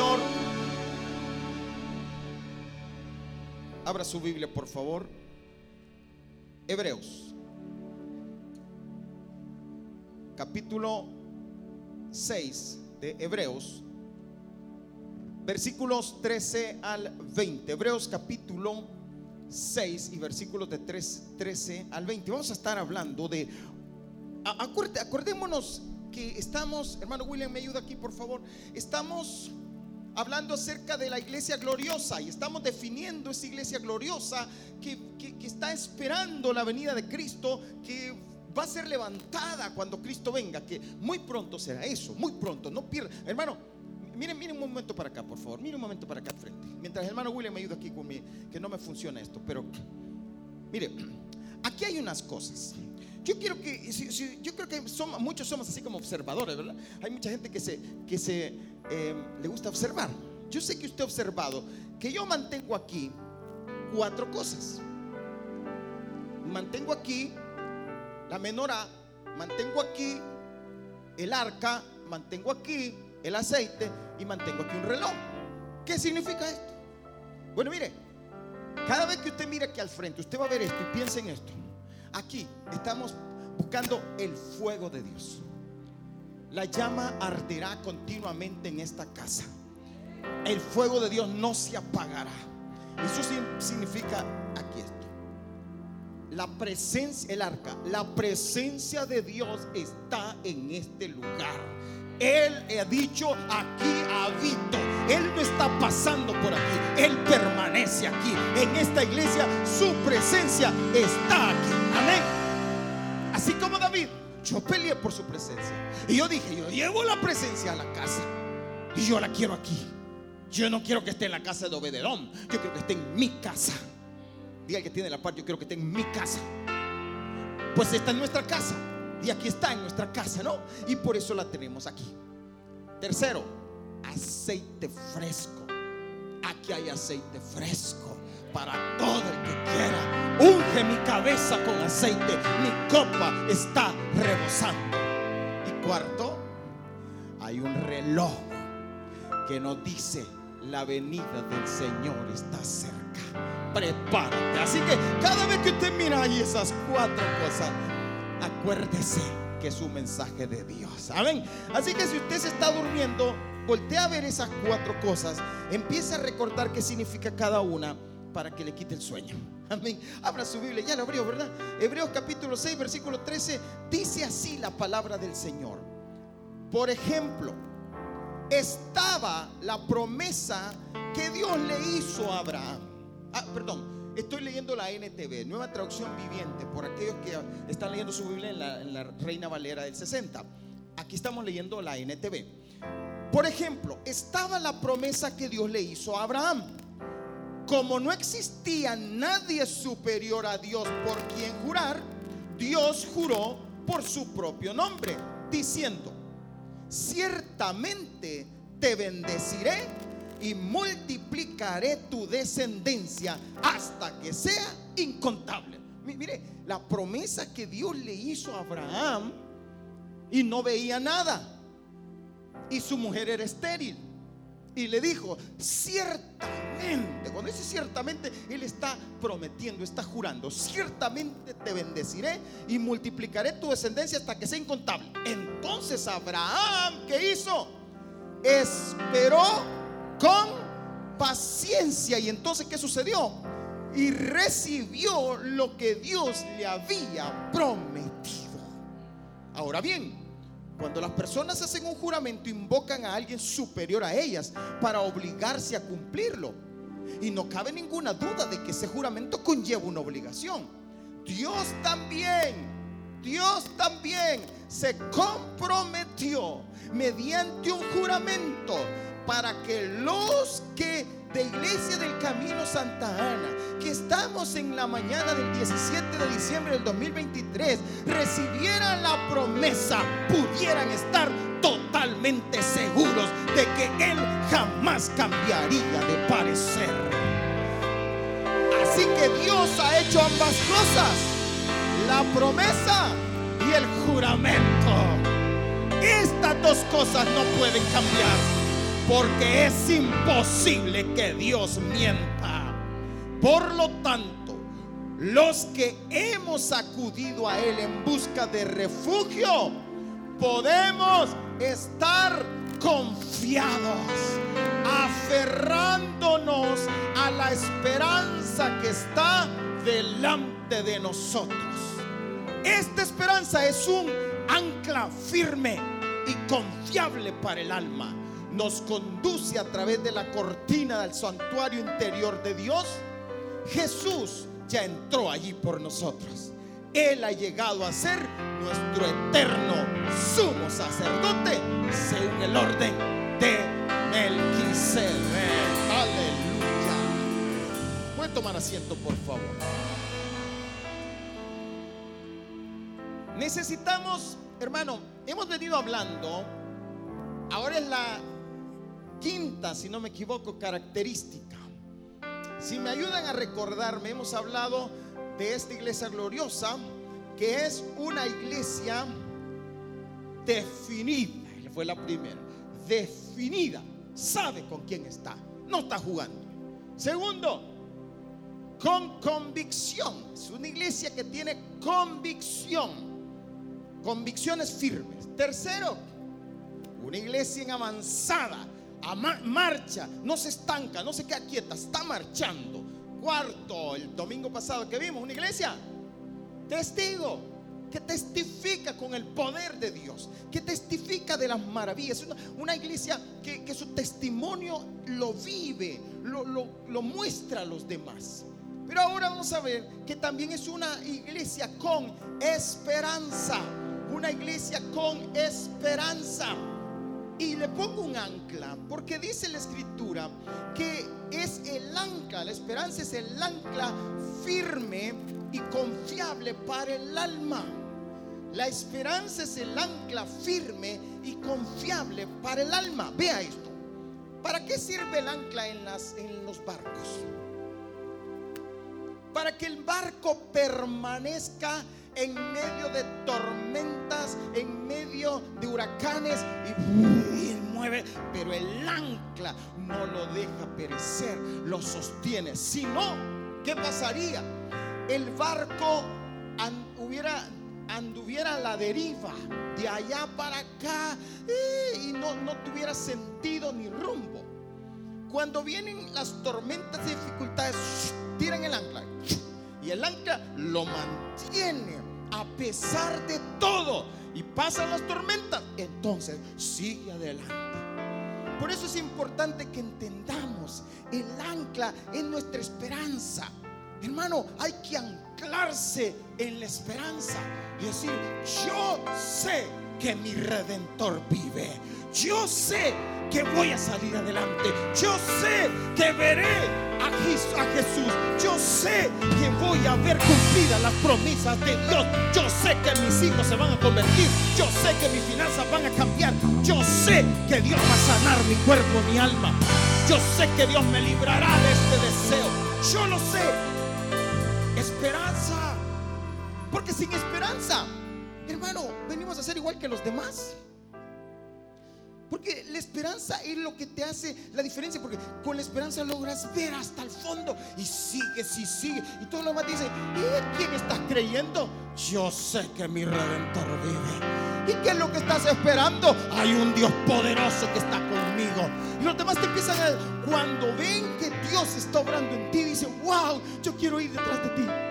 Señor. Abra su Biblia, por favor. Hebreos. Capítulo 6 de Hebreos. Versículos 13 al 20. Hebreos capítulo 6 y versículos de 3, 13 al 20. Vamos a estar hablando de... acordémonos que estamos, hermano William, me ayuda aquí, por favor. Estamos hablando acerca de la iglesia gloriosa y estamos definiendo esa iglesia gloriosa que, está esperando la venida de Cristo, que va a ser levantada cuando Cristo venga, que muy pronto será eso, muy pronto, no pierda. Hermano, miren, miren un momento para acá, por favor, miren un momento para acá al frente. Mientras el hermano William me ayuda aquí conmigo, que no me funciona esto, pero mire, aquí hay unas cosas. Yo quiero que, yo creo que somos, muchos somos así como observadores, ¿verdad? Hay mucha gente que se, que se eh, le gusta observar. Yo sé que usted ha observado que yo mantengo aquí cuatro cosas. Mantengo aquí la menorá, mantengo aquí el arca, mantengo aquí el aceite y mantengo aquí un reloj. ¿Qué significa esto? Bueno, mire, cada vez que usted mire aquí al frente, usted va a ver esto y piensa en esto. Aquí estamos buscando el fuego de Dios. La llama arderá continuamente en esta casa. El fuego de Dios no se apagará. Eso significa aquí esto. La presencia, el arca, la presencia de Dios está en este lugar. Él ha dicho, aquí habito. Él no está pasando por aquí. Él permanece aquí. En esta iglesia su presencia está aquí. Amén. Así como David, yo peleé por su presencia. Y yo dije, yo llevo la presencia a la casa. Y yo la quiero aquí. Yo no quiero que esté en la casa de Obededón. Yo quiero que esté en mi casa. Diga el que tiene la parte, yo quiero que esté en mi casa. Pues está en nuestra casa. Y aquí está en nuestra casa, ¿no? Y por eso la tenemos aquí. Tercero, aceite fresco. Aquí hay aceite fresco para todo el que quiera. Unge mi cabeza con aceite. Mi copa está rebosando. Y cuarto, hay un reloj que nos dice la venida del Señor está cerca. Prepárate. Así que cada vez que usted mira ahí esas cuatro cosas, acuérdese que es un mensaje de Dios. Amén. Así que si usted se está durmiendo, voltea a ver esas cuatro cosas, empieza a recordar qué significa cada una para que le quite el sueño. Amén. Abra su Biblia, ya lo abrió, ¿verdad? Hebreos capítulo 6, versículo 13, dice así la palabra del Señor. Por ejemplo, estaba la promesa que Dios le hizo a Abraham. Ah, perdón, Estoy leyendo la NTV, nueva traducción viviente, por aquellos que están leyendo su Biblia en la, Reina Valera del 60. Aquí estamos leyendo la NTV. Por ejemplo, estaba la promesa que Dios le hizo a Abraham. Como no existía nadie superior a Dios por quien jurar, Dios juró por su propio nombre, diciendo, ciertamente te bendeciré y multiplicaré tu descendencia hasta que sea incontable. Mire, la promesa que Dios le hizo a Abraham y no veía nada. Y su mujer era estéril. Y le dijo, ciertamente, cuando dice ciertamente, Él está prometiendo, está jurando, ciertamente te bendeciré y multiplicaré tu descendencia hasta que sea incontable. Entonces Abraham, ¿qué hizo? Esperó con paciencia. Y entonces, ¿qué sucedió? Y recibió lo que Dios le había prometido. Ahora bien, cuando las personas hacen un juramento, invocan a alguien superior a ellas para obligarse a cumplirlo. Y no cabe ninguna duda de que ese juramento conlleva una obligación. Dios también, Dios también se comprometió mediante un juramento para que los que de Iglesia del Camino Santa Ana, que estamos en la mañana del 17 de diciembre del 2023, recibieran la promesa, pudieran estar totalmente seguros de que Él jamás cambiaría de parecer. Así que Dios ha hecho ambas cosas, la promesa y el juramento. Estas dos cosas no pueden cambiar porque es imposible que Dios mienta. Por lo tanto, los que hemos acudido a Él en busca de refugio, podemos estar confiados, aferrándonos a la esperanza que está delante de nosotros. Esta esperanza es un ancla firme y confiable para el alma. Nos conduce a través de la cortina del santuario interior de Dios. Jesús ya entró allí por nosotros. Él ha llegado a ser nuestro eterno sumo sacerdote según el orden de Melquisedec. Aleluya. Puede tomar asiento, por favor. Necesitamos, hermano, hemos venido hablando, ahora es la quinta, si no me equivoco, característica. Si me ayudan a recordarme, hemos hablado de esta iglesia gloriosa, que es una iglesia definida. Fue la primera. Definida. Sabe con quién está. No está jugando. Segundo, con convicción. Es una iglesia que tiene convicción. Convicciones firmes. Tercero, una iglesia en avanzada. A marcha. No se estanca, no se queda quieta. Está marchando. Cuarto, el domingo pasado que vimos, una iglesia testigo que testifica con el poder de Dios, que testifica de las maravillas. Una, una iglesia que, que, su testimonio lo vive, lo, lo, lo muestra a los demás. Pero ahora vamos a ver que también es una iglesia con esperanza, una iglesia con esperanza. Y le pongo un ancla, porque dice la escritura que es el ancla, la esperanza es el ancla firme y confiable para el alma. La esperanza es el ancla firme y confiable para el alma. Vea esto. ¿Para qué sirve el ancla en, los barcos? Para que el barco permanezca en medio de tormentas, en medio de huracanes y, y, mueve, pero el ancla no lo deja perecer, lo sostiene. Si no, ¿qué pasaría? El barco hubiera anduviera a la deriva de allá para acá y no, no tuviera sentido ni rumbo. Cuando vienen las tormentas y dificultades, tiran el ancla y el ancla lo mantiene a pesar de todo y pasan las tormentas, entonces sigue adelante. Por eso es importante que entendamos el ancla en nuestra esperanza. Hermano, hay que anclarse en la esperanza y decir, yo sé que mi redentor vive. Yo sé que voy a salir adelante. Yo sé que veré a Jesús. Yo sé que voy a ver cumplidas las promesas de Dios. Yo sé que mis hijos se van a convertir. Yo sé que mis finanzas van a cambiar. Yo sé que Dios va a sanar mi cuerpo, mi alma. Yo sé que Dios me librará de este deseo. Yo lo sé. Esperanza. Porque sin esperanza, hermano, venimos a ser igual que los demás. Porque la esperanza es lo que te hace la diferencia. Porque con la esperanza logras ver hasta el fondo. Y sigues y sigues. Y todo lo demás dice, ¿y quién estás creyendo? Yo sé que mi redentor vive. ¿Y qué es lo que estás esperando? Hay un Dios poderoso que está conmigo. Y los demás te empiezan a... Cuando ven que Dios está obrando en ti, dicen, wow, yo quiero ir detrás de ti.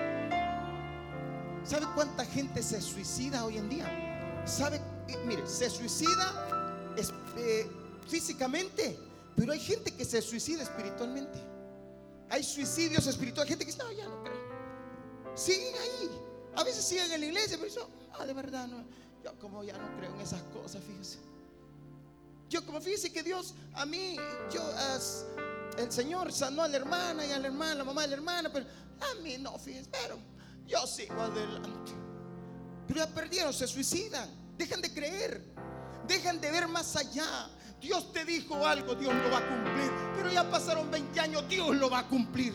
¿Sabe cuánta gente se suicida hoy en día? ¿Sabe? Mire, se suicida eh, físicamente, pero hay gente que se suicida espiritualmente. Hay suicidios espirituales, gente que dice, no, ya no creo. Siguen ahí. A veces siguen en la iglesia, pero eso, ah, de verdad, no. Yo como ya no creo en esas cosas, fíjese. Yo como fíjese que Dios a mí, yo, el Señor sanó a la hermana y a la hermana, la mamá de la hermana, pero a mí no, fíjese, pero yo sigo adelante. Pero ya perdieron, se suicidan, dejan de creer, dejan de ver más allá. Dios te dijo algo, Dios lo va a cumplir. Pero ya pasaron 20 años, Dios lo va a cumplir.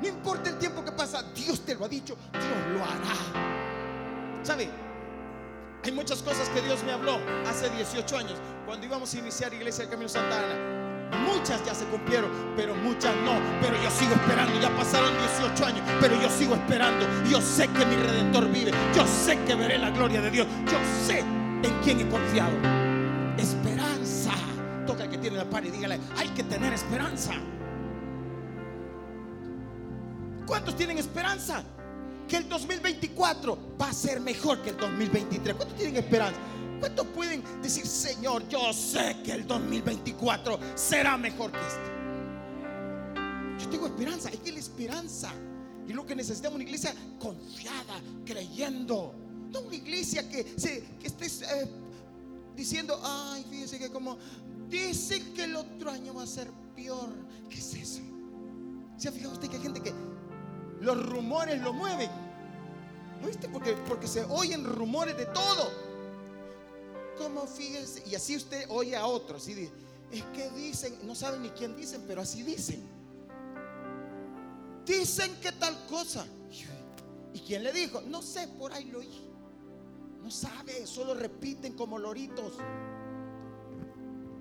No importa el tiempo que pasa, Dios te lo ha dicho, Dios lo hará. ¿Sabe? Hay muchas cosas que Dios me habló hace 18 años, cuando íbamos a iniciar Iglesia del Camino Santa Ana. Muchas ya se cumplieron, pero muchas no. Pero yo sigo esperando. Ya pasaron 18 años, pero yo sigo esperando. Yo sé que mi redentor vive. Yo sé que veré la gloria de Dios. Yo sé en quién he confiado. Esperanza. Toca el que tiene la par y dígale, hay que tener esperanza. ¿Cuántos tienen esperanza? Que el 2024 va a ser mejor que el 2023. ¿Cuántos tienen esperanza? ¿Cuántos pueden decir, Señor, yo sé que el 2024 será mejor que este? Yo tengo esperanza, hay que la esperanza. Y lo que necesitamos una iglesia confiada, creyendo. No una iglesia que, esté eh, diciendo, ay, fíjese que como dicen que el otro año va a ser peor. ¿Qué es eso? ¿Se ha que hay gente que los rumores lo mueven? ¿No viste? Porque, porque se oyen rumores de todo. ¿Cómo fíjese? Y así usted oye a otros y dice, es que dicen, no saben ni quién dicen, pero así dicen. Dicen que tal cosa. ¿Y quién le dijo? No sé, por ahí lo oí. No sabe, solo repiten como loritos.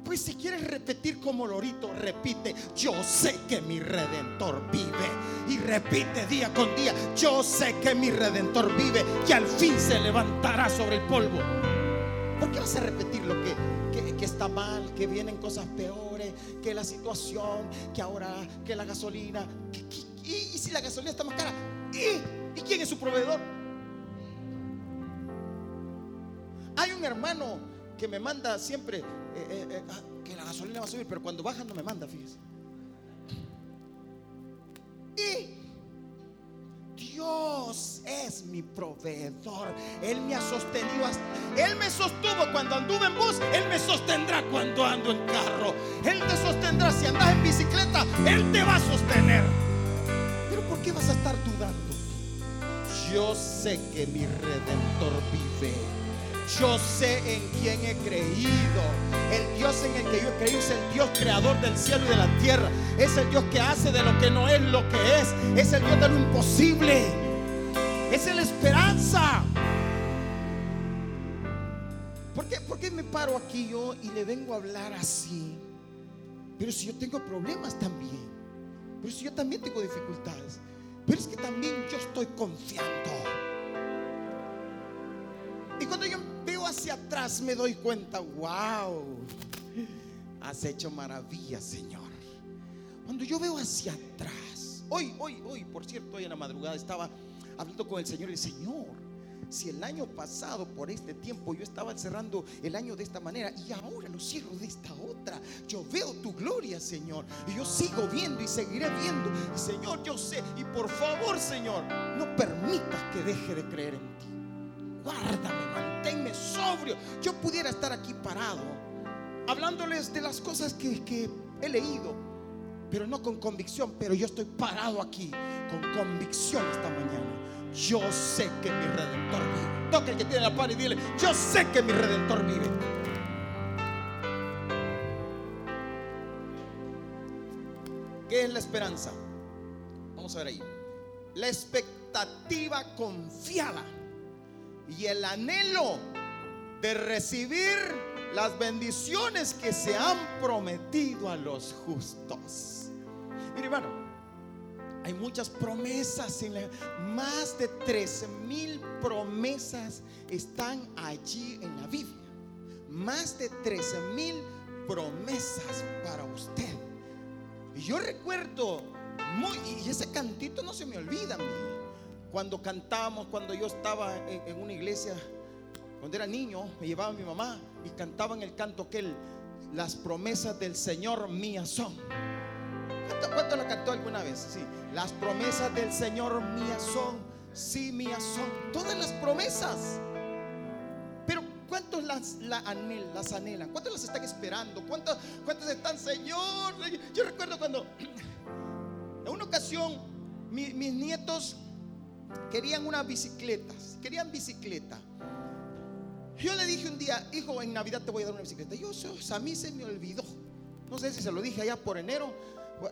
Pues si quieres repetir como lorito, repite, yo sé que mi redentor vive. Y repite día con día, yo sé que mi redentor vive, que al fin se levantará sobre el polvo. ¿Por qué vas a repetir lo que, está mal, que vienen cosas peores, que la situación, que ahora, que la gasolina? y, si la gasolina está más cara? ¿Y, quién es su proveedor? Hay un hermano que me manda siempre eh, eh, eh, ah, que la gasolina va a subir, pero cuando baja no me manda, fíjese. Y Dios es mi proveedor. Él me ha sostenido. él me sostuvo cuando anduve en bus. Él me sostendrá cuando ando en carro. Él te sostendrá si andas en bicicleta. Él te va a sostener. Pero ¿por qué vas a estar dudando? Yo sé que mi redentor vive. Yo sé en quién he creído. El Dios en el que yo he creído es el Dios creador del cielo y de la tierra. Es el Dios que hace de lo que no es lo que es. Es el Dios de lo imposible. Es la esperanza. ¿Por qué, ¿Por qué me paro aquí yo y le vengo a hablar así? Pero si yo tengo problemas también. Pero si yo también tengo dificultades. Pero es que también yo estoy confiando. Y cuando yo hacia atrás me doy cuenta, wow, has hecho maravillas, Señor. Cuando yo veo hacia atrás, hoy, hoy, hoy, por cierto, hoy en la madrugada estaba hablando con el Señor y el Señor, si el año pasado por este tiempo yo estaba cerrando el año de esta manera y ahora lo cierro de esta otra, yo veo tu gloria, Señor, y yo sigo viendo y seguiré viendo. Señor, yo sé, y por favor, Señor, no permitas que deje de creer en ti. Guárdame, manténme sobrio. Yo pudiera estar aquí parado, hablándoles de las cosas que, que he leído, pero no con convicción, pero yo estoy parado aquí con convicción esta mañana. Yo sé que mi redentor vive. Toca el que tiene la par y dile, yo sé que mi redentor vive. ¿Qué es la esperanza? Vamos a ver ahí. La expectativa confiada y el anhelo de recibir las bendiciones que se han prometido a los justos. Mire, hermano, hay muchas promesas, en más de 13 mil promesas están allí en la Biblia. Más de 13 mil promesas para usted. Y yo recuerdo, muy, y ese cantito no se me olvida cuando cantábamos, cuando yo estaba en, una iglesia, cuando era niño, me llevaba mi mamá y cantaban el canto que él, las promesas del Señor mías son. ¿Cuánto, ¿Cuánto, la cantó alguna vez? Sí, las promesas del Señor mías son, sí mías son, todas las promesas. Pero ¿cuántos las, anhelan, las? ¿Cuántos las están esperando? ¿Cuántos, ¿Cuántos están, Señor? Yo recuerdo cuando en una ocasión mis nietos Querían una bicicleta, querían bicicleta. Yo le dije un día, hijo, en Navidad te voy a dar una bicicleta. Yo, a mí se me olvidó. No sé si se lo dije allá por enero.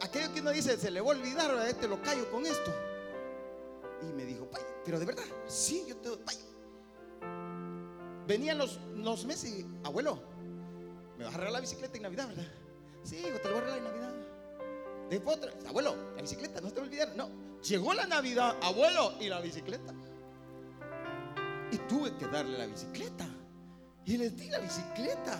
Aquello que uno dice, se le va a olvidar, a este lo callo con esto. Y me dijo, pero de verdad, sí, yo te doy, venían los, los meses y, abuelo, me vas a regalar la bicicleta en Navidad, ¿verdad? Sí, hijo, te lo voy a regalar en Navidad. Después otra, abuelo, la bicicleta, no te olvides. No, llegó la Navidad, abuelo, y la bicicleta. Y tuve que darle la bicicleta. Y les di la bicicleta.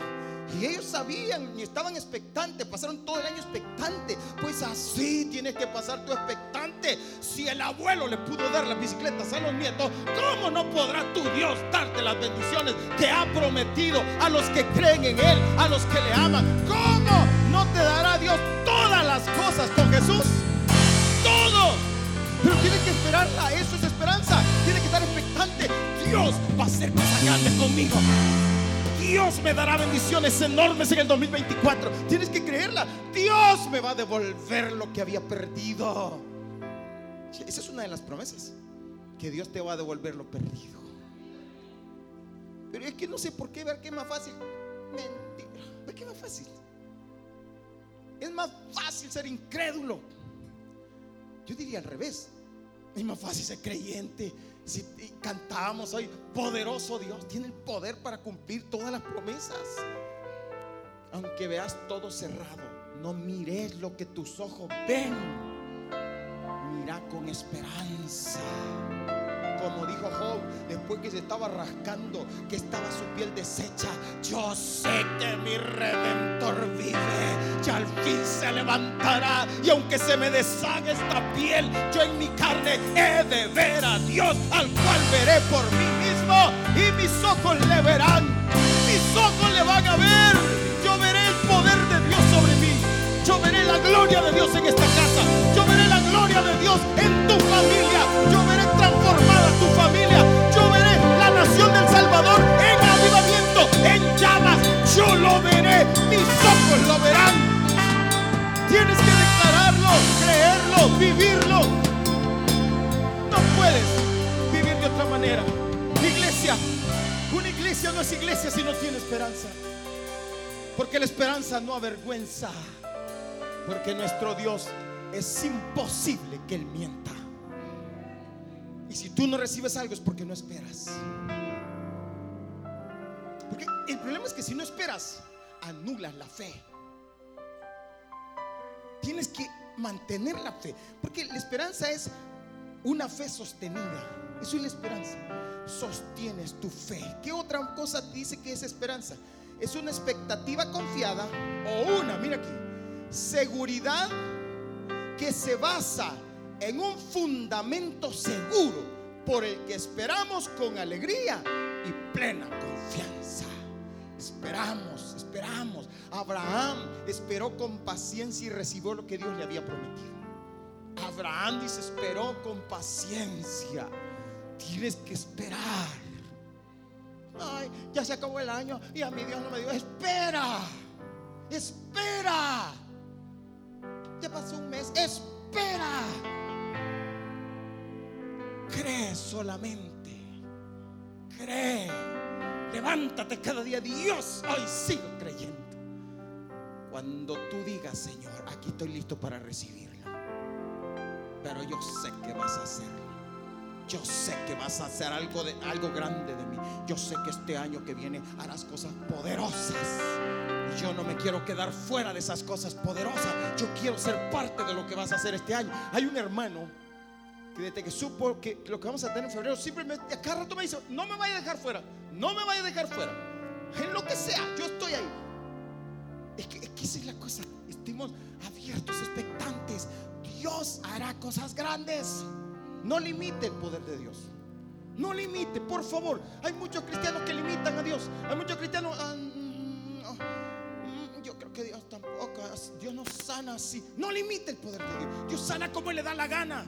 Y ellos sabían y estaban expectantes. Pasaron todo el año expectante. Pues así tienes que pasar tu expectante. Si el abuelo le pudo dar las bicicletas a los nietos, ¿cómo no podrá tu Dios darte las bendiciones que ha prometido a los que creen en Él, a los que le aman? ¿Cómo no te dará Dios todas las cosas con Jesús? Tienes que esperarla. Eso es esperanza. Tienes que estar expectante. Dios va a hacer cosas grandes conmigo. Dios me dará bendiciones enormes en el 2024. Tienes que creerla. Dios me va a devolver lo que había perdido. Esa es una de las promesas. Que Dios te va a devolver lo perdido. Pero es que no sé por qué ver que es más fácil. Mentira. ¿Por qué es más fácil? Es más fácil ser incrédulo. Yo diría al revés. Es más fácil ser creyente si cantábamos hoy, poderoso Dios, tiene el poder para cumplir todas las promesas. Aunque veas todo cerrado, no mires lo que tus ojos ven. Mira con esperanza. Como dijo Job, después que se estaba rascando, que estaba su piel deshecha, yo sé que mi redentor vive, y al fin se levantará. Y aunque se me deshaga esta piel, yo en mi carne he de ver a Dios, al cual veré por mí mismo, y mis ojos le verán, mis ojos le van a ver. Yo veré el poder de Dios sobre mí. Yo veré la gloria de Dios en esta casa. Yo veré la gloria de Dios en tu familia. Yo veré iglesia si no tiene esperanza. Porque la esperanza no avergüenza. Porque nuestro Dios es imposible que Él mienta. Y si tú no recibes algo es porque no esperas. Porque el problema es que si no esperas, anulas la fe. Tienes que mantener la fe. Porque la esperanza es una fe sostenida. Eso es la esperanza. Sostienes tu fe. ¿Qué otra cosa dice que es esperanza? Es una expectativa confiada o una, mira aquí, seguridad que se basa en un fundamento seguro por el que esperamos con alegría y plena confianza. Esperamos, esperamos. Abraham esperó con paciencia y recibió lo que Dios le había prometido. Abraham dice, esperó con paciencia. Tienes que esperar. Ay, ya se acabó el año y a mi Dios no me dio. Espera. Espera. Ya pasó un mes. Espera. Cree solamente. Cree. Levántate cada día. Dios, hoy sigo creyendo. Cuando tú digas, Señor, aquí estoy listo para recibirlo. Pero yo sé que vas a hacerlo. Yo sé que vas a hacer algo, de, algo grande de mí. Yo sé que este año que viene harás cosas poderosas. Y yo no me quiero quedar fuera de esas cosas poderosas. Yo quiero ser parte de lo que vas a hacer este año. Hay un hermano que desde que supo que lo que vamos a tener en febrero, simplemente a cada rato me dice, no me vaya a dejar fuera. No me vaya a dejar fuera. En lo que sea, yo estoy ahí. Es que, es que esa es la cosa. Estemos abiertos, expectantes. Dios hará cosas grandes. No limite el poder de Dios. No limite, por favor. Hay muchos cristianos que limitan a Dios. Hay muchos cristianos. ah, mm, no, mm, yo creo que Dios tampoco. Dios no sana así. No limite el poder de Dios. Dios sana como le da la gana.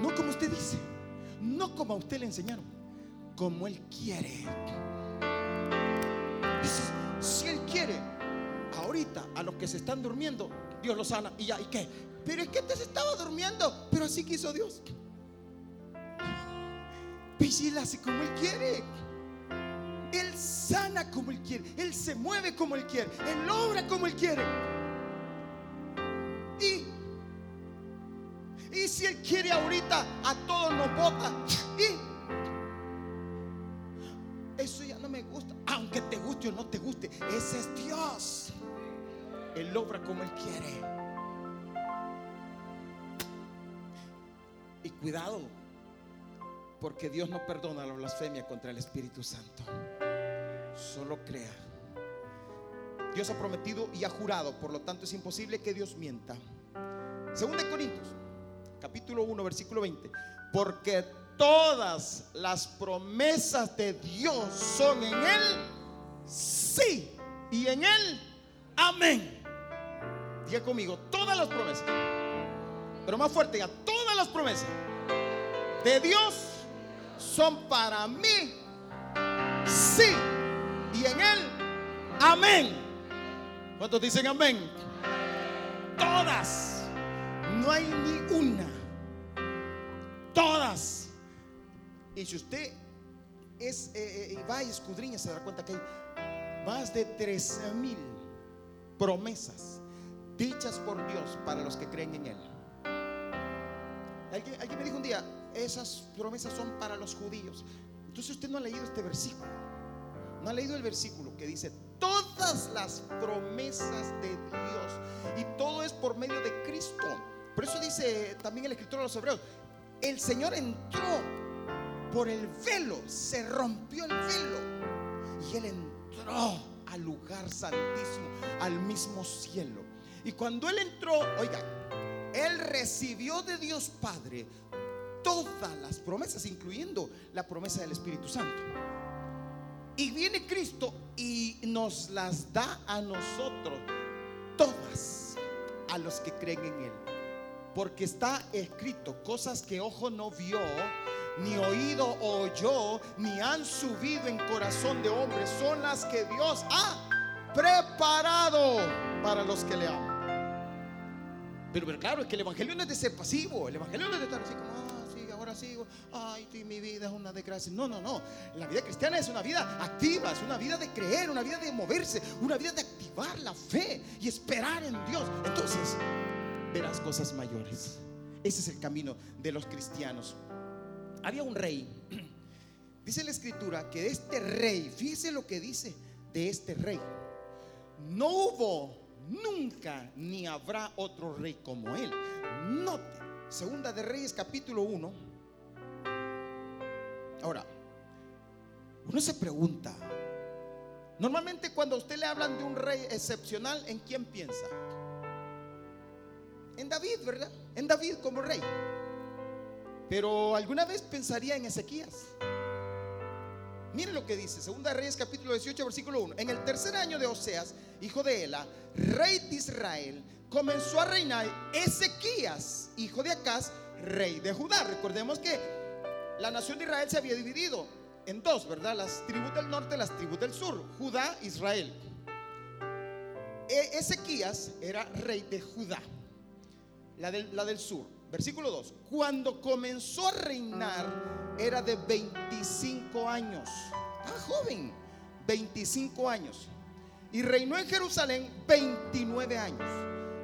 No como usted dice. No como a usted le enseñaron. Como Él quiere. Si Él quiere, ahorita a los que se están durmiendo, Dios los sana. ¿Y ya? ¿Y qué? Pero es que te estaba durmiendo. Pero así quiso Dios. Pues Él hace como Él quiere. Él sana como Él quiere. Él se mueve como Él quiere. Él obra como Él quiere. Y, y si Él quiere ahorita, a todos nos bota. Y aunque te guste o no te guste, ese es Dios. Él obra como Él quiere. Cuidado, porque Dios no perdona la blasfemia contra el Espíritu Santo. Solo crea. Dios ha prometido y ha jurado, por lo tanto es imposible que Dios mienta. Según de Corintios, capítulo 1, versículo 20. Porque todas las promesas de Dios son en Él sí y en Él amén. Diga conmigo, todas las promesas. Pero más fuerte, diga, todas las promesas de Dios son para mí sí y en Él amén. ¿Cuántos dicen amén? Todas. No hay ni una. Todas. Y si usted es, eh, eh, va y escudriña, se dará cuenta que hay más de 13 mil promesas dichas por Dios para los que creen en Él. Alguien, alguien me dijo un día, esas promesas son para los judíos. Entonces usted no ha leído este versículo. No ha leído el versículo que dice, todas las promesas de Dios. Y todo es por medio de Cristo. Por eso dice también el escritor de los hebreos, el Señor entró por el velo, se rompió el velo. Y Él entró al lugar santísimo, al mismo cielo. Y cuando Él entró, oiga, Él recibió de Dios Padre todas las promesas, incluyendo la promesa del Espíritu Santo. Y viene Cristo y nos las da a nosotros, todas, a los que creen en Él. Porque está escrito cosas que ojo no vio, ni oído oyó, ni han subido en corazón de hombre, son las que Dios ha preparado para los que le aman. Pero, pero claro, es que el Evangelio no es de ser pasivo, el Evangelio no es de estar así como, sí, ahora sigo, ay, mi vida es una desgracia. No, no, no. La vida cristiana es una vida activa, es una vida de creer, una vida de moverse, una vida de activar la fe y esperar en Dios. Entonces, verás cosas mayores. Ese es el camino de los cristianos. Había un rey. Dice la escritura que este rey, fíjese lo que dice de este rey. No hubo nunca ni habrá otro rey como él. Note, segunda de Reyes capítulo 1. Ahora, uno se pregunta, normalmente cuando a usted le hablan de un rey excepcional, ¿en quién piensa? En David, ¿verdad? En David como rey. Pero alguna vez pensaría en Ezequías. Mire lo que dice, Segunda Reyes capítulo 18, versículo 1. En el tercer año de Oseas, hijo de Ela, rey de Israel, comenzó a reinar Ezequías, hijo de Acaz, rey de Judá. Recordemos que la nación de Israel se había dividido en dos, ¿verdad? Las tribus del norte, las tribus del sur, Judá, Israel. E- Ezequías era rey de Judá, la del, sur. Versículo 2. Cuando comenzó a reinar era de 25 años. Estaba joven, 25 años. Y reinó en Jerusalén 29 años.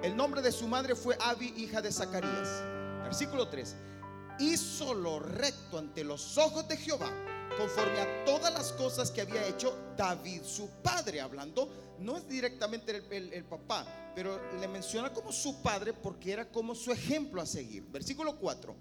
El nombre de su madre fue Abi, hija de Zacarías. Versículo 3. Hizo lo recto ante los ojos de Jehová, conforme a todas las cosas que había hecho David, su padre, hablando, no es directamente el, papá, pero le menciona como su padre porque era como su ejemplo a seguir. Versículo 4.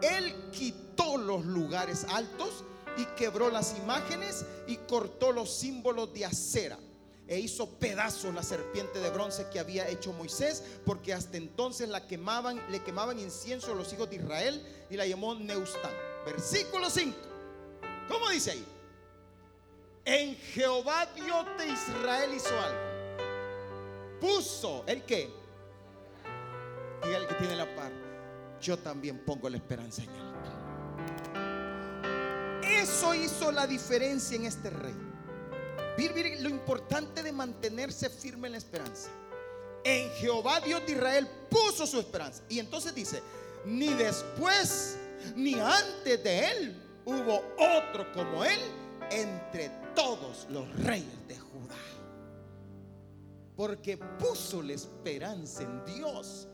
Él quitó los lugares altos y quebró las imágenes y cortó los símbolos de acera e hizo pedazos la serpiente de bronce que había hecho Moisés, porque hasta entonces la quemaban, le quemaban incienso a los hijos de Israel y la llamó Neustán. Versículo 5. ¿Cómo dice ahí? En Jehová Dios de Israel hizo algo. Puso el que. Diga el que tiene la par. Yo también pongo la esperanza en él. Eso hizo la diferencia en este rey. Lo importante de mantenerse firme en la esperanza. En Jehová Dios de Israel puso su esperanza. Y entonces dice, ni después ni antes de él hubo otro como él entre todos los reyes de Judá. Porque puso la esperanza en Dios.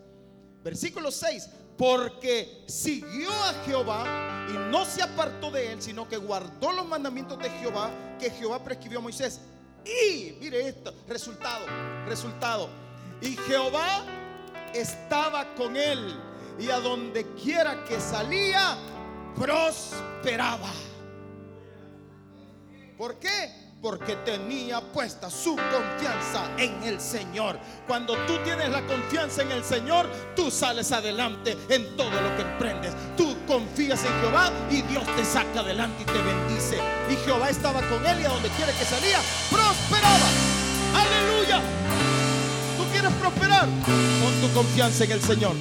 Versículo 6. Porque siguió a Jehová y no se apartó de él, sino que guardó los mandamientos de Jehová que Jehová prescribió a Moisés. Y mire esto, resultado, resultado. Y Jehová estaba con él y a donde quiera que salía, prosperaba. ¿Por qué? Porque tenía puesta su confianza en el Señor. Cuando tú tienes la confianza en el Señor, tú sales adelante en todo lo que emprendes. Tú confías en Jehová y Dios te saca adelante y te bendice. Y Jehová estaba con él y a donde quiera que salía, prosperaba. Aleluya. ¿Tú quieres prosperar? Pon tu confianza en el Señor.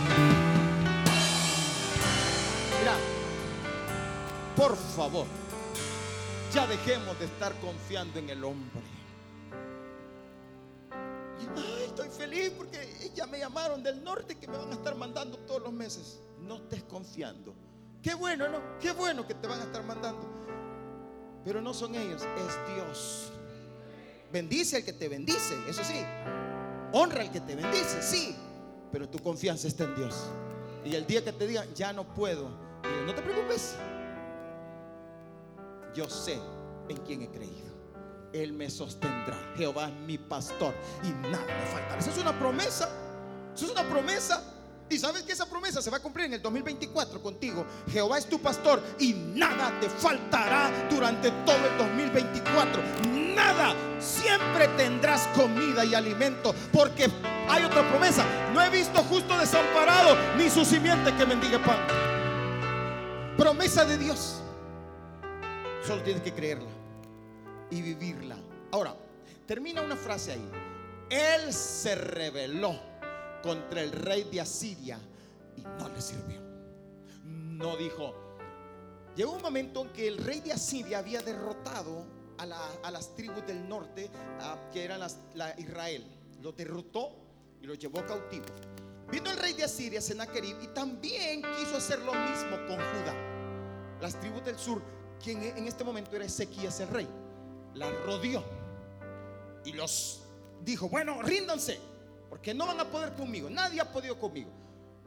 Mira, por favor ya dejemos de estar confiando en el hombre. Ay, estoy feliz porque ya me llamaron del norte que me van a estar mandando todos los meses. No estés confiando. Qué bueno, ¿no? Qué bueno que te van a estar mandando. Pero no son ellos, es Dios. Bendice al que te bendice, eso sí. Honra al que te bendice, sí. Pero tu confianza está en Dios. Y el día que te digan, ya no puedo, no te preocupes yo sé en quién he creído. Él me sostendrá. Jehová es mi pastor y nada me faltará. Esa es una promesa. Eso es una promesa. Y sabes que esa promesa se va a cumplir en el 2024 contigo. Jehová es tu pastor y nada te faltará durante todo el 2024. Nada. Siempre tendrás comida y alimento. Porque hay otra promesa. No he visto justo desamparado ni su simiente que mendigue pan. Promesa de Dios. Solo tienes que creerla y vivirla. Ahora, termina una frase ahí. Él se rebeló contra el rey de Asiria y no le sirvió. No dijo. Llegó un momento en que el rey de Asiria había derrotado a, las tribus del norte, que eran Israel. Lo derrotó y lo llevó cautivo. Vino el rey de Asiria, Sennacherib, y también quiso hacer lo mismo con Judá. Las tribus del sur quien en este momento era Ezequías el rey, la rodeó y los dijo, bueno, ríndanse, porque no van a poder conmigo, nadie ha podido conmigo.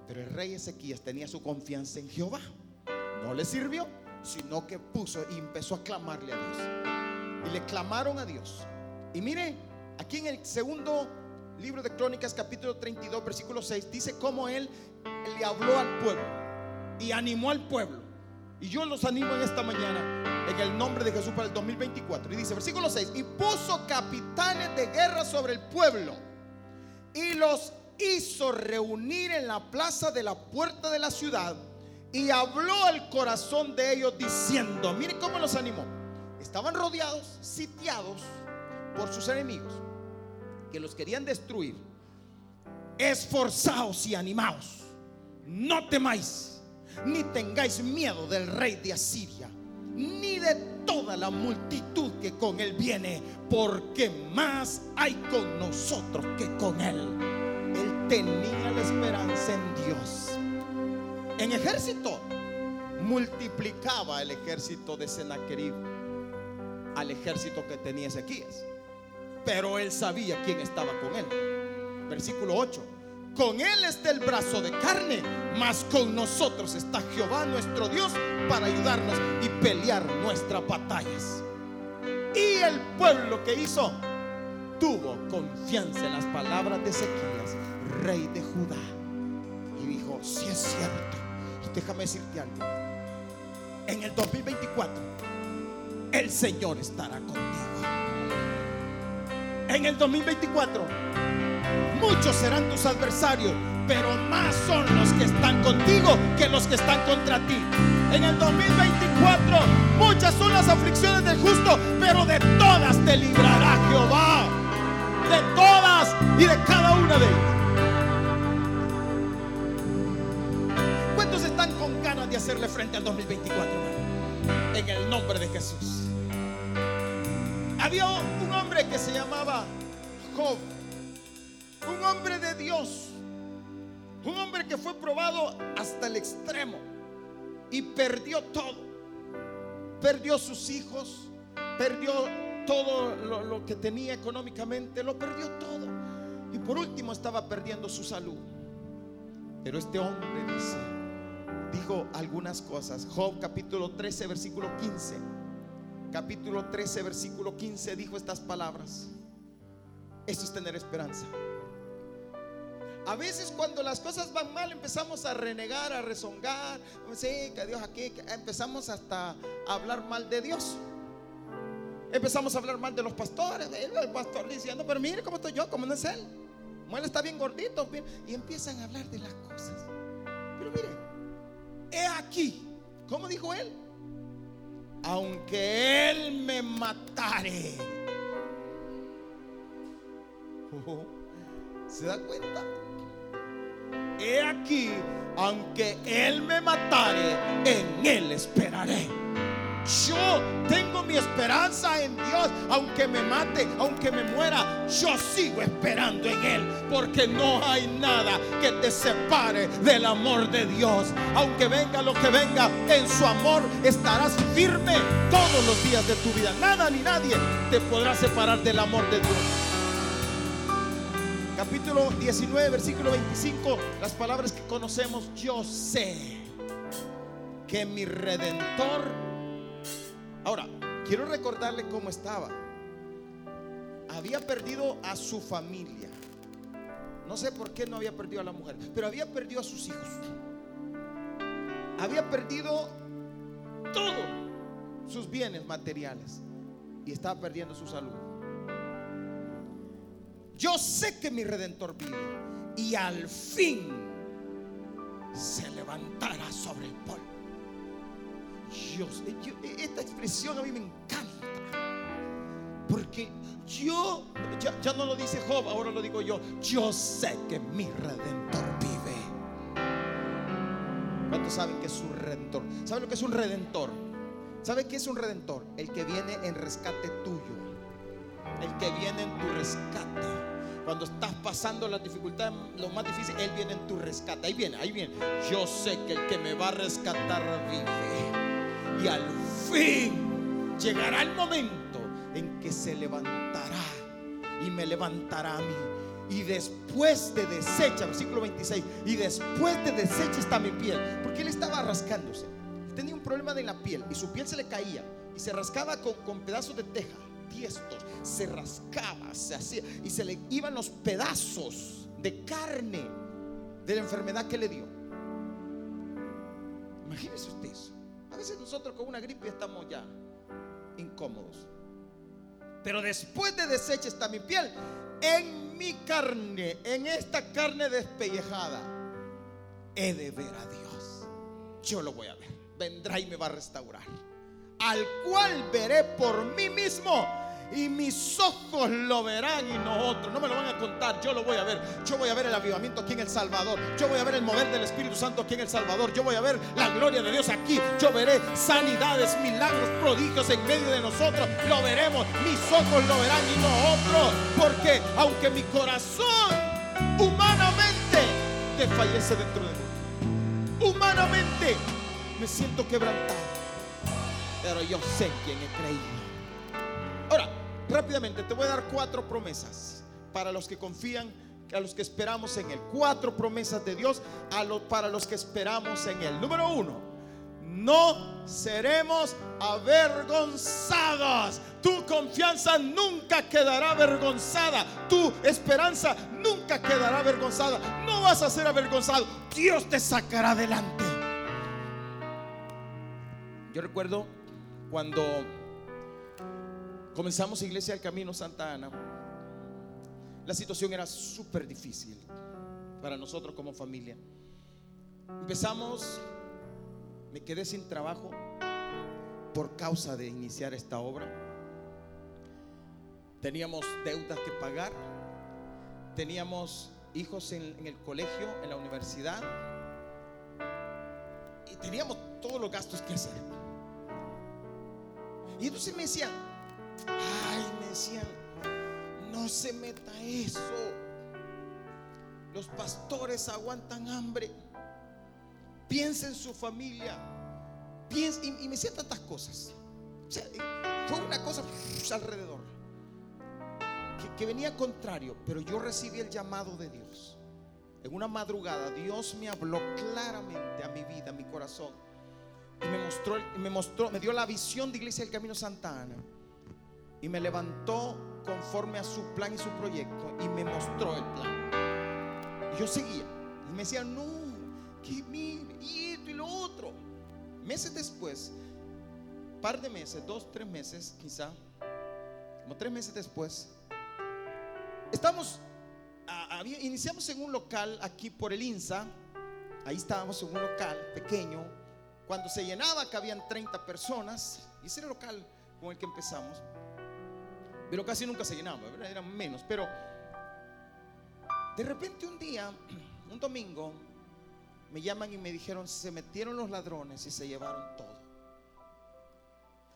Pero el rey Ezequías tenía su confianza en Jehová. No le sirvió, sino que puso y empezó a clamarle a Dios. Y le clamaron a Dios. Y mire, aquí en el segundo libro de Crónicas, capítulo 32, versículo 6, dice cómo él le habló al pueblo y animó al pueblo. Y yo los animo en esta mañana en el nombre de Jesús para el 2024. Y dice, versículo 6, y puso capitanes de guerra sobre el pueblo y los hizo reunir en la plaza de la puerta de la ciudad y habló al corazón de ellos diciendo, mire cómo los animó. Estaban rodeados, sitiados por sus enemigos que los querían destruir. Esforzaos y animaos. No temáis ni tengáis miedo del rey de Asiria, ni de toda la multitud que con él viene, porque más hay con nosotros que con él. Él tenía la esperanza en Dios. En ejército, multiplicaba el ejército de Sennacherib al ejército que tenía Ezequías. Pero él sabía quién estaba con él. Versículo 8 con Él está el brazo de carne, mas con nosotros está Jehová nuestro Dios para ayudarnos y pelear nuestras batallas. Y el pueblo que hizo tuvo confianza en las palabras de Ezequías, rey de Judá. Y dijo, si es cierto, y déjame decirte algo, en el 2024 el Señor estará contigo. En el 2024 Muchos serán tus adversarios, pero más son los que están contigo que los que están contra ti. En el 2024, muchas son las aflicciones del justo, pero de todas te librará Jehová. De todas y de cada una de ellas. ¿Cuántos están con ganas de hacerle frente al 2024? En el nombre de Jesús. Había un hombre que se llamaba Job hombre de Dios. Un hombre que fue probado hasta el extremo y perdió todo. Perdió sus hijos, perdió todo lo, que tenía económicamente, lo perdió todo. Y por último estaba perdiendo su salud. Pero este hombre dice, dijo algunas cosas. Job capítulo 13, versículo 15. Capítulo 13, versículo 15 dijo estas palabras. Eso es tener esperanza. A veces cuando las cosas van mal empezamos a renegar, a rezongar, sí, que Dios aquí, empezamos hasta a hablar mal de Dios. Empezamos a hablar mal de los pastores, el pastor diciendo, pero mire cómo estoy yo, cómo no es él. Como él está bien gordito, y empiezan a hablar de las cosas. Pero mire, he aquí, ¿cómo dijo él? Aunque él me matare. ¿Se da cuenta? He aquí, aunque Él me matare, en Él esperaré. Yo tengo mi esperanza en Dios, aunque me mate, aunque me muera, yo sigo esperando en Él, porque no hay nada que te separe del amor de Dios. Aunque venga lo que venga, en su amor estarás firme todos los días de tu vida. Nada ni nadie te podrá separar del amor de Dios capítulo 19, versículo 25, las palabras que conocemos, yo sé que mi redentor... Ahora, quiero recordarle cómo estaba. Había perdido a su familia. No sé por qué no había perdido a la mujer, pero había perdido a sus hijos. Había perdido todo sus bienes materiales y estaba perdiendo su salud. Yo sé que mi redentor vive y al fin se levantará sobre el polvo. esta expresión a mí me encanta. Porque yo, ya, no lo dice Job, ahora lo digo yo. Yo sé que mi redentor vive. ¿Cuántos saben que es un redentor? ¿Saben lo que es un redentor? ¿Sabe qué es un redentor? El que viene en rescate tuyo. El que viene en tu rescate. Cuando estás pasando las dificultades, lo más difícil, Él viene en tu rescate. Ahí viene, ahí viene. Yo sé que el que me va a rescatar vive. Y al fin llegará el momento en que se levantará y me levantará a mí. Y después de desecha, versículo 26, y después de desecha está mi piel, porque él estaba rascándose. Tenía un problema de la piel y su piel se le caía y se rascaba con, con pedazos de teja se rascaba, se hacía y se le iban los pedazos de carne de la enfermedad que le dio. Imagínese usted eso. A veces nosotros con una gripe estamos ya incómodos. Pero después de desecha está mi piel, en mi carne, en esta carne despellejada, he de ver a Dios. Yo lo voy a ver. Vendrá y me va a restaurar. Al cual veré por mí mismo y mis ojos lo verán y no otros. No me lo van a contar, yo lo voy a ver. Yo voy a ver el avivamiento aquí en El Salvador. Yo voy a ver el mover del Espíritu Santo aquí en El Salvador. Yo voy a ver la gloria de Dios aquí. Yo veré sanidades, milagros, prodigios en medio de nosotros. Lo veremos, mis ojos lo verán y no otros. Porque aunque mi corazón humanamente desfallece dentro de mí, humanamente me siento quebrantado. Pero yo sé quién he creído. Ahora, Rápidamente, te voy a dar cuatro promesas para los que confían, a los que esperamos en Él. Cuatro promesas de Dios para los que esperamos en Él. Número uno, no seremos avergonzados. Tu confianza nunca quedará avergonzada. Tu esperanza nunca quedará avergonzada. No vas a ser avergonzado. Dios te sacará adelante. Yo recuerdo cuando Comenzamos Iglesia del Camino Santa Ana. La situación era súper difícil para nosotros como familia. Empezamos, me quedé sin trabajo por causa de iniciar esta obra. Teníamos deudas que pagar, teníamos hijos en, el colegio, en la universidad, y teníamos todos los gastos que hacer. Y entonces me decían, Ay, me decían, no se meta eso. Los pastores aguantan hambre. Piensa en su familia. Piensa, y, me decían tantas cosas. fue una cosa alrededor. Que, que venía contrario, pero yo recibí el llamado de Dios. en una madrugada, Dios me habló claramente a mi vida, a mi corazón. Y me mostró, me mostró, me dio la visión de Iglesia del Camino Santa Ana. Y me levantó conforme a su plan y su proyecto. Y me mostró el plan. Y yo seguía. Y me decía, no, que mire, y esto y lo otro. Meses después, par de meses, dos, tres meses quizá, como tres meses después, estamos, iniciamos en un local aquí por el INSA, ahí estábamos en un local pequeño, cuando se llenaba cabían 30 personas, y ese era el local con el que empezamos, pero casi nunca se llenaba, eran menos, pero de repente un día, un domingo, me llaman y me dijeron, se metieron los ladrones y se llevaron todo.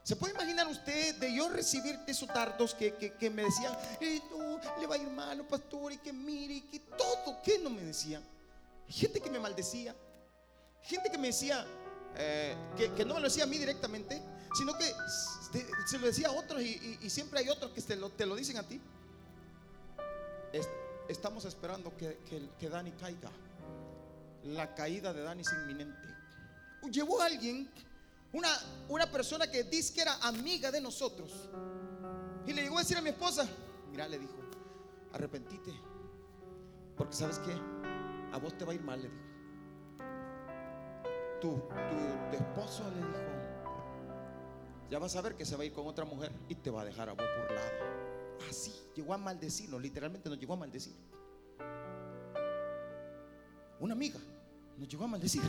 ¿Se puede imaginar usted de yo recibir esos tardos que, que, me decían, eh, le va a ir malo, pastor, y que mire, y que todo, ¿qué no me decían? Gente que me maldecía, gente que me decía, eh, que, no me lo decía a mí directamente, sino que se lo decía a otros y, siempre hay otros que te lo, te lo dicen a ti. estamos esperando que, que, Dani caiga. La caída de Dani es inminente. Llevó a alguien una, una persona que dice que era amiga de nosotros. Y le llegó a decir a mi esposa, mira, le dijo, arrepentite. Porque sabes que a vos te va a ir mal, le dijo. Tu, tu, esposo le dijo, ya vas a ver que se va a ir con otra mujer y te va a dejar a vos por lado. Así, llegó a maldecirnos, literalmente nos llegó a maldecir. Una amiga nos llegó a maldecir.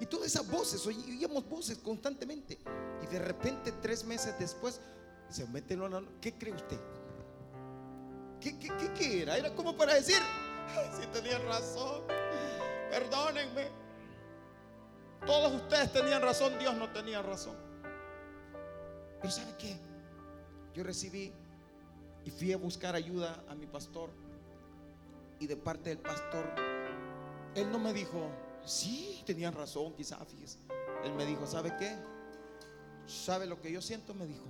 Y todas esas voces, oíamos voces constantemente. Y de repente, tres meses después, se mete en la... ¿Qué cree usted? ¿Qué, era? Era como para decir, si tenían razón, perdónenme. Todos ustedes tenían razón, Dios no tenía razón. Pero ¿sabe qué? Yo recibí y fui a buscar ayuda a mi pastor. Y de parte del pastor, él no me dijo, Sí, tenían razón, quizás, fíjese. Él me dijo, ¿sabe qué? ¿Sabe lo que yo siento? Me dijo.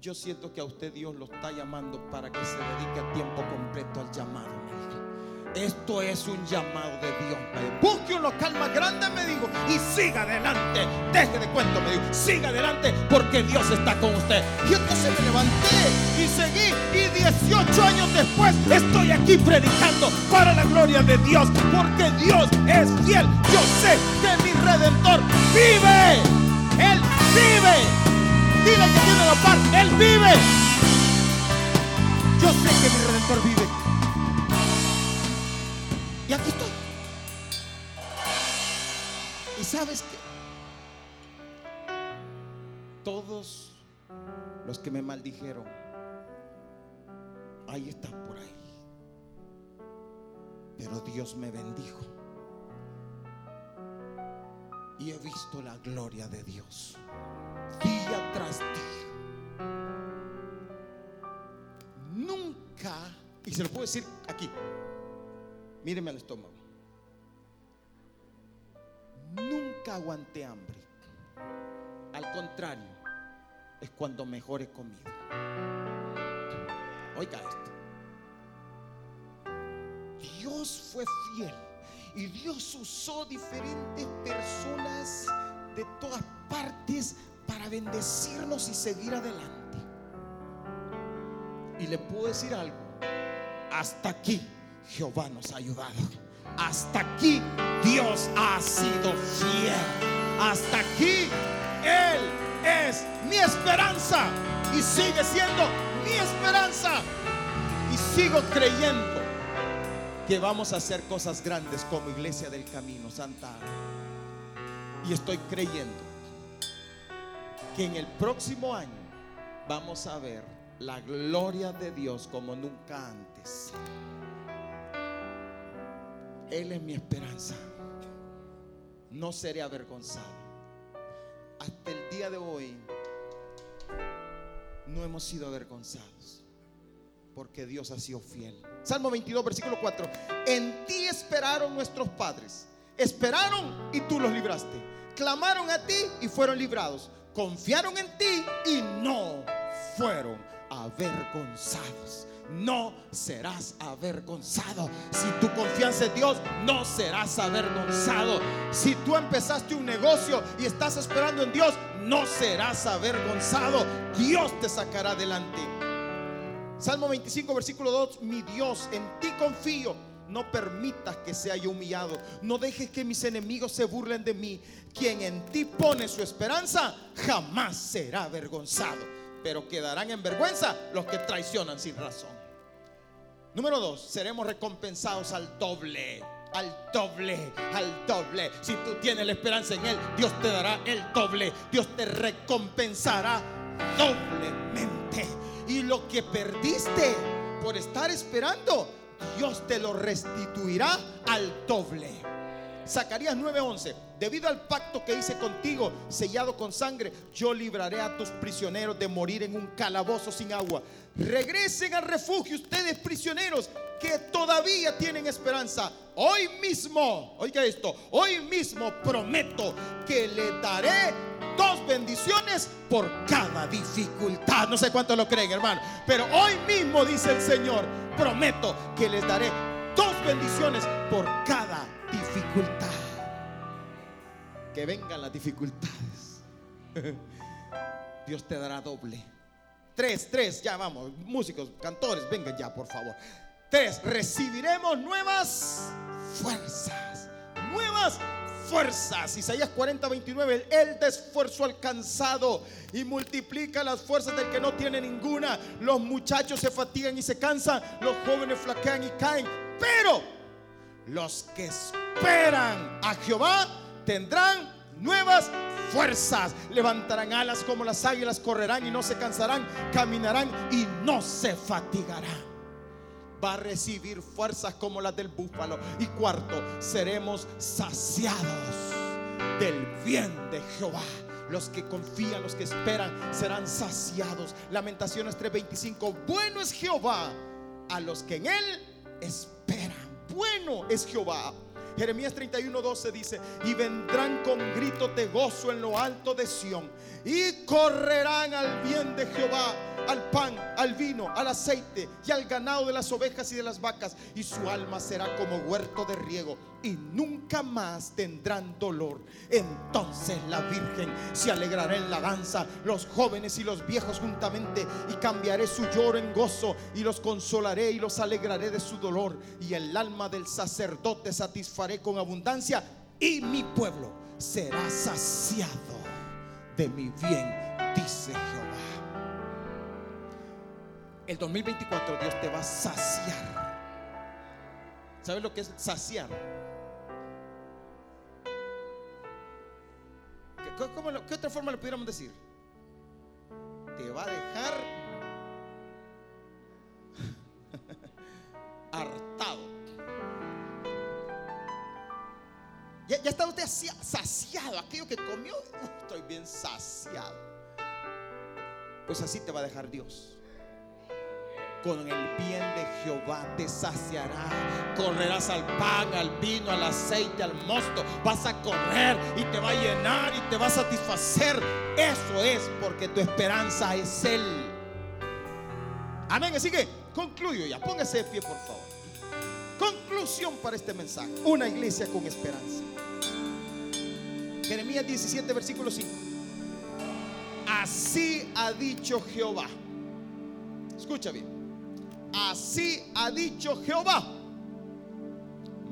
Yo siento que a usted Dios lo está llamando para que se dedique a tiempo completo al llamado, me dijo. Esto es un llamado de Dios. Busque un local más grande, me dijo, y siga adelante. Deje de cuento, me dijo, siga adelante porque Dios está con usted. Y entonces me levanté y seguí. Y 18 años después estoy aquí predicando para la gloria de Dios, porque Dios es fiel. Yo sé que mi redentor vive. Él vive. Dile que tiene la paz. Él vive. Yo sé que mi redentor vive. Sabes que todos los que me maldijeron, ahí están por ahí. Pero Dios me bendijo. Y he visto la gloria de Dios día tras día. Nunca, y se lo puedo decir aquí, Míreme al estómago. Nunca aguanté hambre. Al contrario, es cuando mejor he comido. Oiga esto. Dios fue fiel y Dios usó diferentes personas de todas partes para bendecirnos y seguir adelante. Y le puedo decir algo, hasta aquí Jehová nos ha ayudado. Hasta aquí Dios ha sido fiel. Hasta aquí Él es mi esperanza y sigue siendo mi esperanza. Y sigo creyendo que vamos a hacer cosas grandes como Iglesia del Camino Santa. Y estoy creyendo que en el próximo año vamos a ver la gloria de Dios como nunca antes. Él es mi esperanza. No seré avergonzado. Hasta el día de hoy no hemos sido avergonzados porque Dios ha sido fiel. Salmo 22, versículo 4. En ti esperaron nuestros padres. Esperaron y tú los libraste. Clamaron a ti y fueron librados. Confiaron en ti y no fueron avergonzados. No serás avergonzado. Si tu confianza en Dios, no serás avergonzado. Si tú empezaste un negocio y estás esperando en Dios, no serás avergonzado. Dios te sacará adelante. Salmo 25, versículo 2, mi Dios, en ti confío. No permitas que sea yo humillado. No dejes que mis enemigos se burlen de mí. Quien en ti pone su esperanza jamás será avergonzado. Pero quedarán en vergüenza los que traicionan sin razón. Número dos, seremos recompensados al doble. Al doble, al doble. Si tú tienes la esperanza en Él, Dios te dará el doble. Dios te recompensará doblemente. Y lo que perdiste por estar esperando, Dios te lo restituirá al doble. Zacarías 9:11, debido al pacto que hice contigo, sellado con sangre, yo libraré a tus prisioneros de morir en un calabozo sin agua. Regresen al refugio ustedes prisioneros que todavía tienen esperanza. Hoy mismo, oiga esto, hoy mismo prometo que le daré dos bendiciones por cada dificultad. No sé cuánto lo creen, hermano, pero hoy mismo dice el Señor, prometo que les daré dos bendiciones por cada dificultad. Que vengan las dificultades. Dios te dará doble. Tres, tres, ya vamos, músicos, cantores, vengan ya, por favor. Tres, recibiremos nuevas fuerzas. Nuevas fuerzas. Isaías 40, 29. Él da esfuerzo alcanzado y multiplica las fuerzas del que no tiene ninguna. Los muchachos se fatigan y se cansan. Los jóvenes flaquean y caen. Pero los que esperan a Jehová tendrán nuevas fuerzas. Levantarán alas como las águilas, correrán y no se cansarán, caminarán y no se fatigarán va a recibir fuerzas como las del búfalo. Y cuarto, seremos saciados del bien de Jehová. Los que confían, los que esperan, serán saciados. Lamentaciones 3:25. Bueno es Jehová a los que en él esperan. Bueno es Jehová. Jeremías 31:12 dice, y vendrán con gritos de gozo en lo alto de Sión, y correrán al bien de Jehová al pan, al vino, al aceite y al ganado de las ovejas y de las vacas, y su alma será como huerto de riego, y nunca más tendrán dolor. Entonces la Virgen se alegrará en la danza, los jóvenes y los viejos juntamente, y cambiaré su lloro en gozo, y los consolaré y los alegraré de su dolor, y el alma del sacerdote satisfaré con abundancia, y mi pueblo será saciado de mi bien, dice Jehová el 2024 Dios te va a saciar. ¿Sabes lo que es saciar? ¿Qué, ¿Qué otra forma lo pudiéramos decir? Te va a dejar hartado. Ya, ya, está usted saciado. Aquello que comió, estoy bien saciado. Pues así te va a dejar Dios con el bien de Jehová te saciará. Correrás al pan, al vino, al aceite, al mosto. Vas a correr y te va a llenar y te va a satisfacer. Eso es porque tu esperanza es Él. Amén. Así que concluyo ya. Póngase de pie, por favor. Conclusión para este mensaje. Una iglesia con esperanza. Jeremías 17, versículo 5. Así ha dicho Jehová. Escucha bien. Así ha dicho Jehová.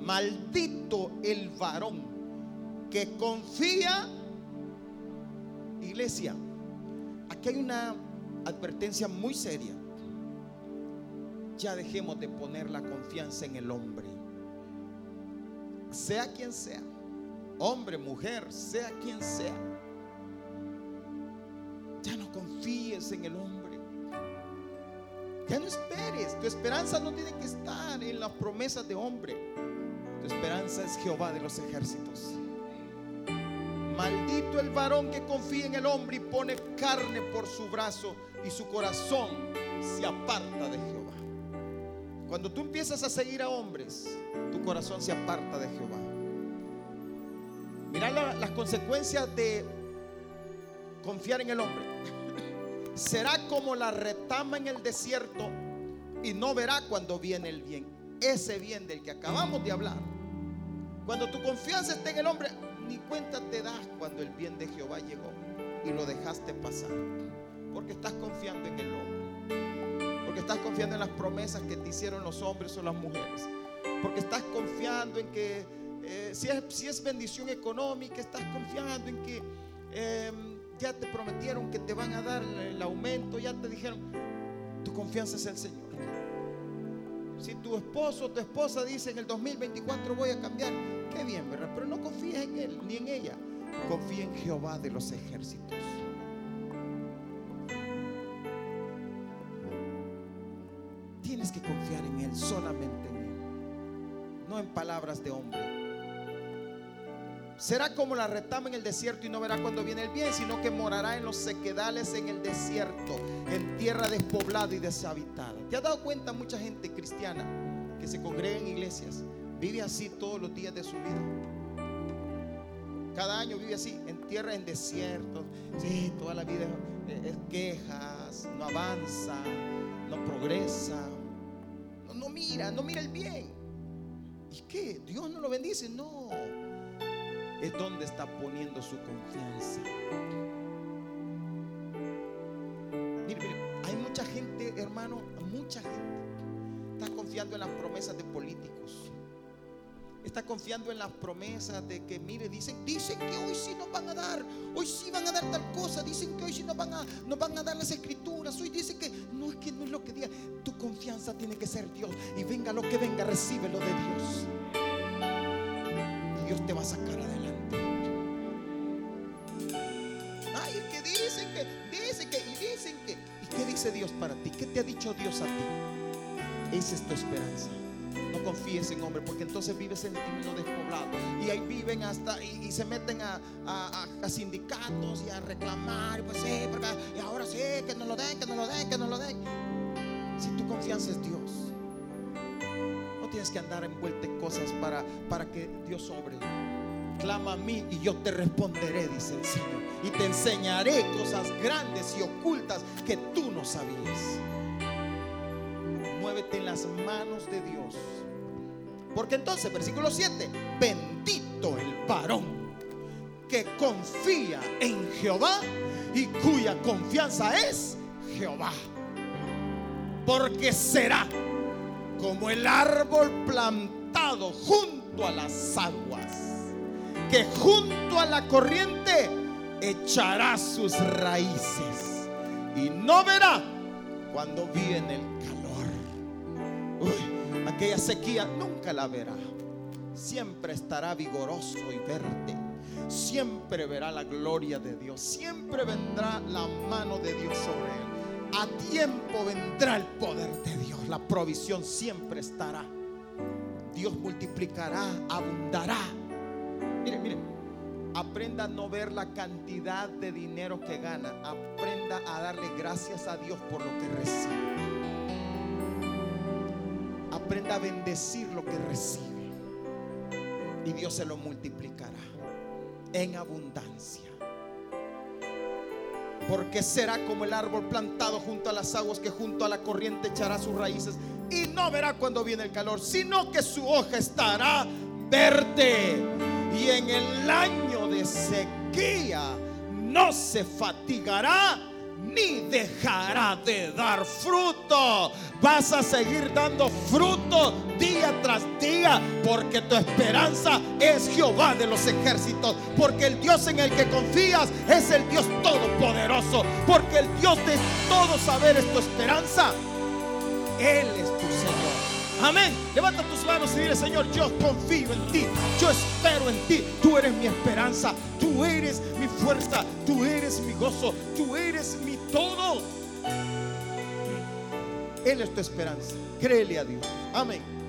Maldito el varón que confía. Iglesia, aquí hay una advertencia muy seria. Ya dejemos de poner la confianza en el hombre. Sea quien sea. Hombre, mujer, sea quien sea. Ya no confíes en el hombre. Ya no esperes. Tu esperanza no tiene que estar en las promesas de hombre. Tu esperanza es Jehová de los ejércitos. Maldito el varón que confía en el hombre y pone carne por su brazo y su corazón se aparta de Jehová. Cuando tú empiezas a seguir a hombres, tu corazón se aparta de Jehová. Mira las consecuencias de confiar en el hombre será como la retama en el desierto y no verá cuando viene el bien. Ese bien del que acabamos de hablar. Cuando tu confianza está en el hombre, ni cuenta te das cuando el bien de Jehová llegó y lo dejaste pasar. Porque estás confiando en el hombre. Porque estás confiando en las promesas que te hicieron los hombres o las mujeres. Porque estás confiando en que eh, si, es, si, es, bendición económica, estás confiando en que em, ya te prometieron que te van a dar el aumento, ya te dijeron, tu confianza es el Señor. Si tu esposo o tu esposa dice en el 2024 voy a cambiar, qué bien, ¿verdad? Pero no confíes en él ni en ella. Confía en Jehová de los ejércitos. Tienes que confiar en Él, solamente en Él, no en palabras de hombre. Será como la retama en el desierto y no verá cuando viene el bien, sino que morará en los sequedales en el desierto, en tierra despoblada y deshabitada. ¿Te has dado cuenta mucha gente cristiana que se congrega en iglesias? Vive así todos los días de su vida. Cada año vive así, en tierra en desierto. Sí, toda la vida es quejas, no avanza, no progresa, no, no mira, no mira el bien. ¿Y qué? ¿Dios no lo bendice? No es donde está poniendo su confianza. Mire, mire, hay mucha gente, hermano, mucha gente está confiando en las promesas de políticos. Está confiando en las promesas de que, mire, dicen, dicen que hoy sí nos van a dar, hoy sí van a dar tal cosa, dicen que hoy sí nos van a, nos van a dar las escrituras, hoy dicen que no es que no es lo que diga, tu confianza tiene que ser Dios y venga lo que venga, recíbelo de Dios. Y Dios te va a sacar adelante. Dios para ti? ¿Qué te ha dicho Dios a ti? Esa es tu esperanza. No confíes en hombre, porque entonces vives en, lo despoblado. Y ahí viven hasta y, se meten a, sindicatos y a reclamar. Pues sí, y ahora sí, que nos lo den, que nos lo den, que nos lo den. Si tu confianza es Dios, no tienes que andar envuelto en cosas para, para que Dios sobre clama a mí y yo te responderé, dice el Señor. Y te enseñaré cosas grandes y ocultas que tú no sabías. Muévete en las manos de Dios. Porque entonces, versículo 7, bendito el varón que confía en Jehová y cuya confianza es Jehová. Porque será como el árbol plantado junto a las aguas que junto a la corriente echará sus raíces y no verá cuando viene el calor. Aquella sequía nunca la verá. Siempre estará vigoroso y verde. Siempre verá la gloria de Dios. Siempre vendrá la mano de Dios sobre él. A tiempo vendrá el poder de Dios. La provisión siempre estará. Dios multiplicará, abundará Mire, mire, aprenda a no ver la cantidad de dinero que gana. Aprenda a darle gracias a Dios por lo que recibe. Aprenda a bendecir lo que recibe. Y Dios se lo multiplicará en abundancia. Porque será como el árbol plantado junto a las aguas que junto a la corriente echará sus raíces y no verá cuando viene el calor, sino que su hoja estará verde y en el año de sequía no se fatigará ni dejará de dar fruto. Vas a seguir dando fruto día tras día porque tu esperanza es Jehová de los ejércitos. Porque el Dios en el que confías es el Dios todopoderoso. Porque el Dios de todo saber es tu esperanza. Él es. Amén. Levanta tus manos y dile, Señor, yo confío en ti. Yo espero en ti. Tú eres mi esperanza. Tú eres mi fuerza. Tú eres mi gozo. Tú eres mi todo. Él es tu esperanza. Créele a Dios. Amén.